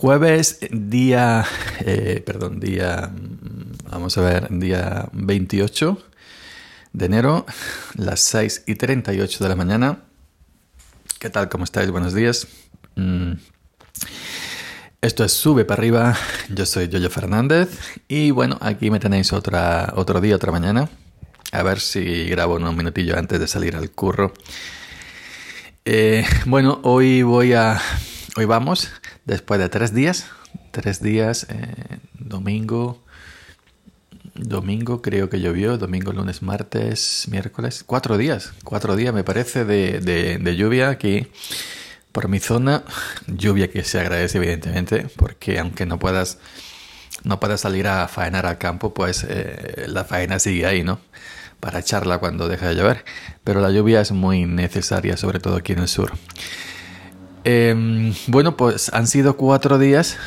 Jueves, día, eh, perdón, día, vamos a ver, día 28 de enero, las 6 y 38 de la mañana. ¿Qué tal? ¿Cómo estáis? Buenos días. Mm. Esto es Sube para arriba. Yo soy Yoyo Fernández y bueno, aquí me tenéis otra, otro día, otra mañana. A ver si grabo unos minutillos antes de salir al curro. Eh, bueno, hoy voy a, hoy vamos después de tres días, tres días, eh, domingo, domingo creo que llovió, domingo, lunes, martes, miércoles, cuatro días, cuatro días me parece de, de, lluvia aquí por mi zona, lluvia que se agradece evidentemente, porque aunque no puedas, no puedas salir a faenar al campo, pues eh, la faena sigue ahí, ¿no? Para echarla cuando deja de llover. Pero la lluvia es muy necesaria, sobre todo aquí en el sur. Em, bueno, pues han sido cuatro días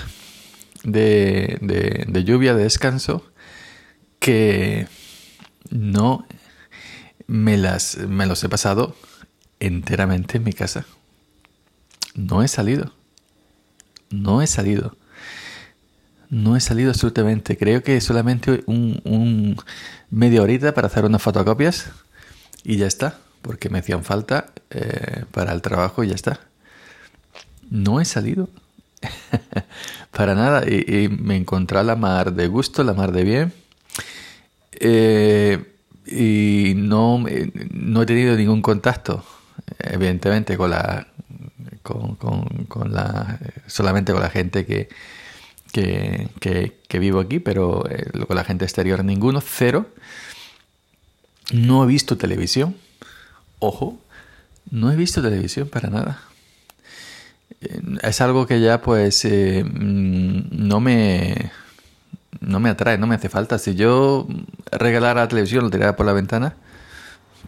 de, de, lluvia, de descanso, que no me, las, me los he pasado enteramente en mi casa. No he salido. No he salido. No he salido absolutamente. Creo que solamente un, un media horita para hacer unas fotocopias y ya está. Porque me hacían falta eh, para el trabajo y ya está no he salido. Para nada. Y, me encontré la mar de gusto, la mar de bien. Eh, y no, no he tenido ningún contacto, evidentemente, con la. Con, con, la solamente con la gente que, que, que, vivo aquí, pero eh, con la gente exterior ninguno, cero. No he visto televisión. Ojo, no he visto televisión para nada es algo que ya pues eh, mm, no me no me atrae, no me hace falta. Si yo regalara la televisión, lo tirara por la ventana,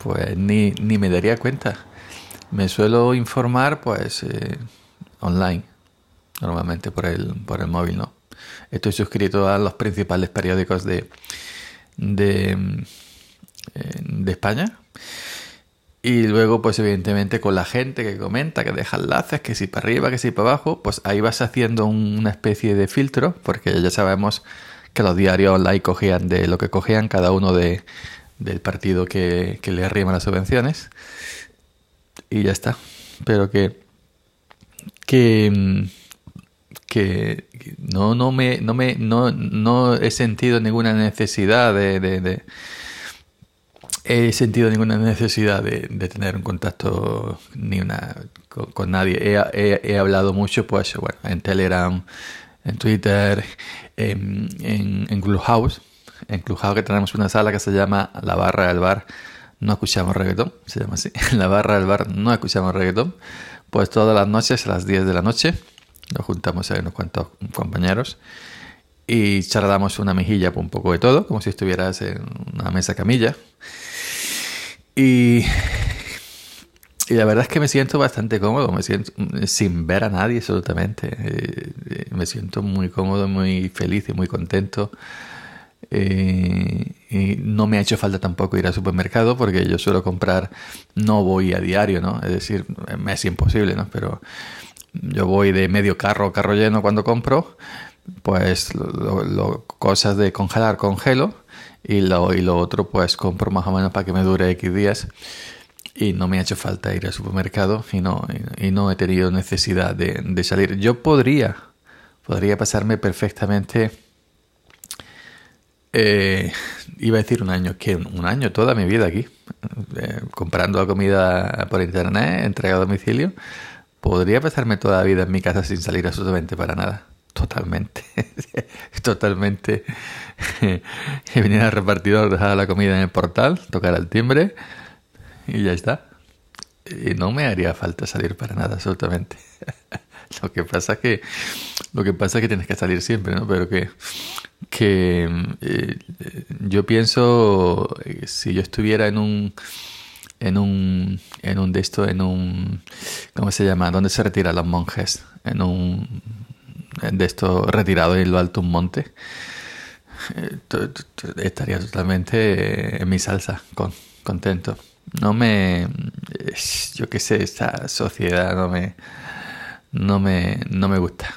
pues ni, ni me daría cuenta. Me suelo informar pues eh, online, normalmente por el, por el móvil, ¿no? Estoy suscrito a los principales periódicos de, de, eh, de España y luego, pues evidentemente con la gente que comenta, que deja enlaces, que si para arriba, que si para abajo, pues ahí vas haciendo una especie de filtro, porque ya sabemos que los diarios online cogían de lo que cogían cada uno de, del partido que, le arrima las subvenciones. Y ya está. Pero que, que, que no, no, me, no, me, no, no he sentido ninguna necesidad de he sentido ninguna necesidad de, tener un contacto ni una con, nadie. He, hablado mucho, pues, bueno, en Telegram, en Twitter, en, en, Clubhouse. En Clubhouse que tenemos una sala que se llama La Barra del Bar. No escuchamos reggaetón, se llama así. En la barra del bar no escuchamos reggaetón. Pues todas las noches a las 10 de la noche nos juntamos ahí unos cuantos compañeros y charlamos una mejilla por un poco de todo, como si estuvieras en una mesa camilla. Y, y la verdad es que me siento bastante cómodo, me siento sin ver a nadie absolutamente. Eh, eh, me siento muy cómodo, muy feliz y muy contento. Eh, y no me ha hecho falta tampoco ir al supermercado porque yo suelo comprar, no voy a diario, ¿no? Es decir, me es imposible, ¿no? Pero yo voy de medio carro, carro lleno cuando compro, pues lo, cosas de congelar, congelo y lo, y lo otro pues compro más o menos para que me dure X días y no me ha hecho falta ir al supermercado y no, y no he tenido necesidad de, salir. Yo podría, podría pasarme perfectamente, eh, iba a decir un año, que un año, toda mi vida aquí, eh, comprando la comida por internet, entrega a domicilio, podría pasarme toda la vida en mi casa sin salir absolutamente para nada. Totalmente, totalmente. venir al repartidor, dejar la comida en el portal, tocar el timbre y ya está. Y no me haría falta salir para nada, absolutamente. lo que pasa que lo que pasa es que tienes que salir siempre, ¿no? Pero que que eh, yo pienso eh, si yo estuviera en un en un en un de esto en un ¿cómo se llama? ¿Dónde se retiran los monjes? En un de esto retirado en lo alto un monte, eh, estaría totalmente en mi salsa, con, contento. No me, yo qué sé, esta sociedad no me, no me, no me gusta.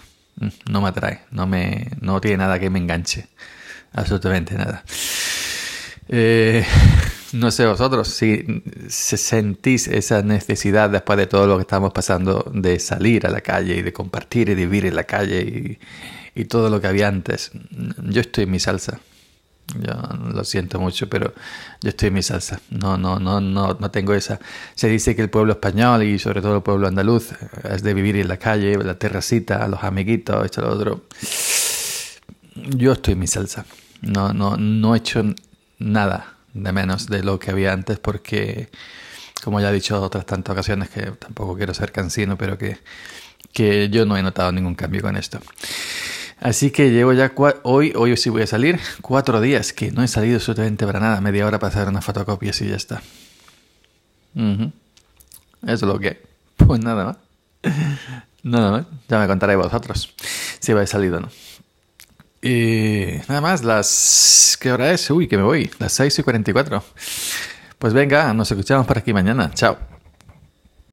no me atrae, no, me, no tiene nada que me enganche, absolutamente nada. Eh, no sé vosotros si sentís esa necesidad después de todo lo que estamos pasando de salir a la calle y de compartir y de vivir en la calle y, y todo lo que había antes. Yo estoy en mi salsa. Yo lo siento mucho, pero yo estoy en mi salsa. No, no, no, no, no tengo esa. Se dice que el pueblo español y sobre todo el pueblo andaluz es de vivir en la calle, la terracita, los amiguitos, esto, lo otro. Yo estoy en mi salsa. No, no, no he hecho nada de menos de lo que había antes porque, como ya he dicho otras tantas ocasiones, que tampoco quiero ser cansino, pero que, que yo no he notado ningún cambio con esto. Así que llevo ya hoy, hoy sí voy a salir, cuatro días que no he salido absolutamente para nada, media hora para hacer una fotocopia y ya está. Eso es lo que. Pues nada más. Nada más. Ya me contaréis vosotros si habéis salido o no. Y nada más, las... ¿Qué hora es? Uy, que me voy. Las 6 y 44. Pues venga, nos escuchamos por aquí mañana. Chao.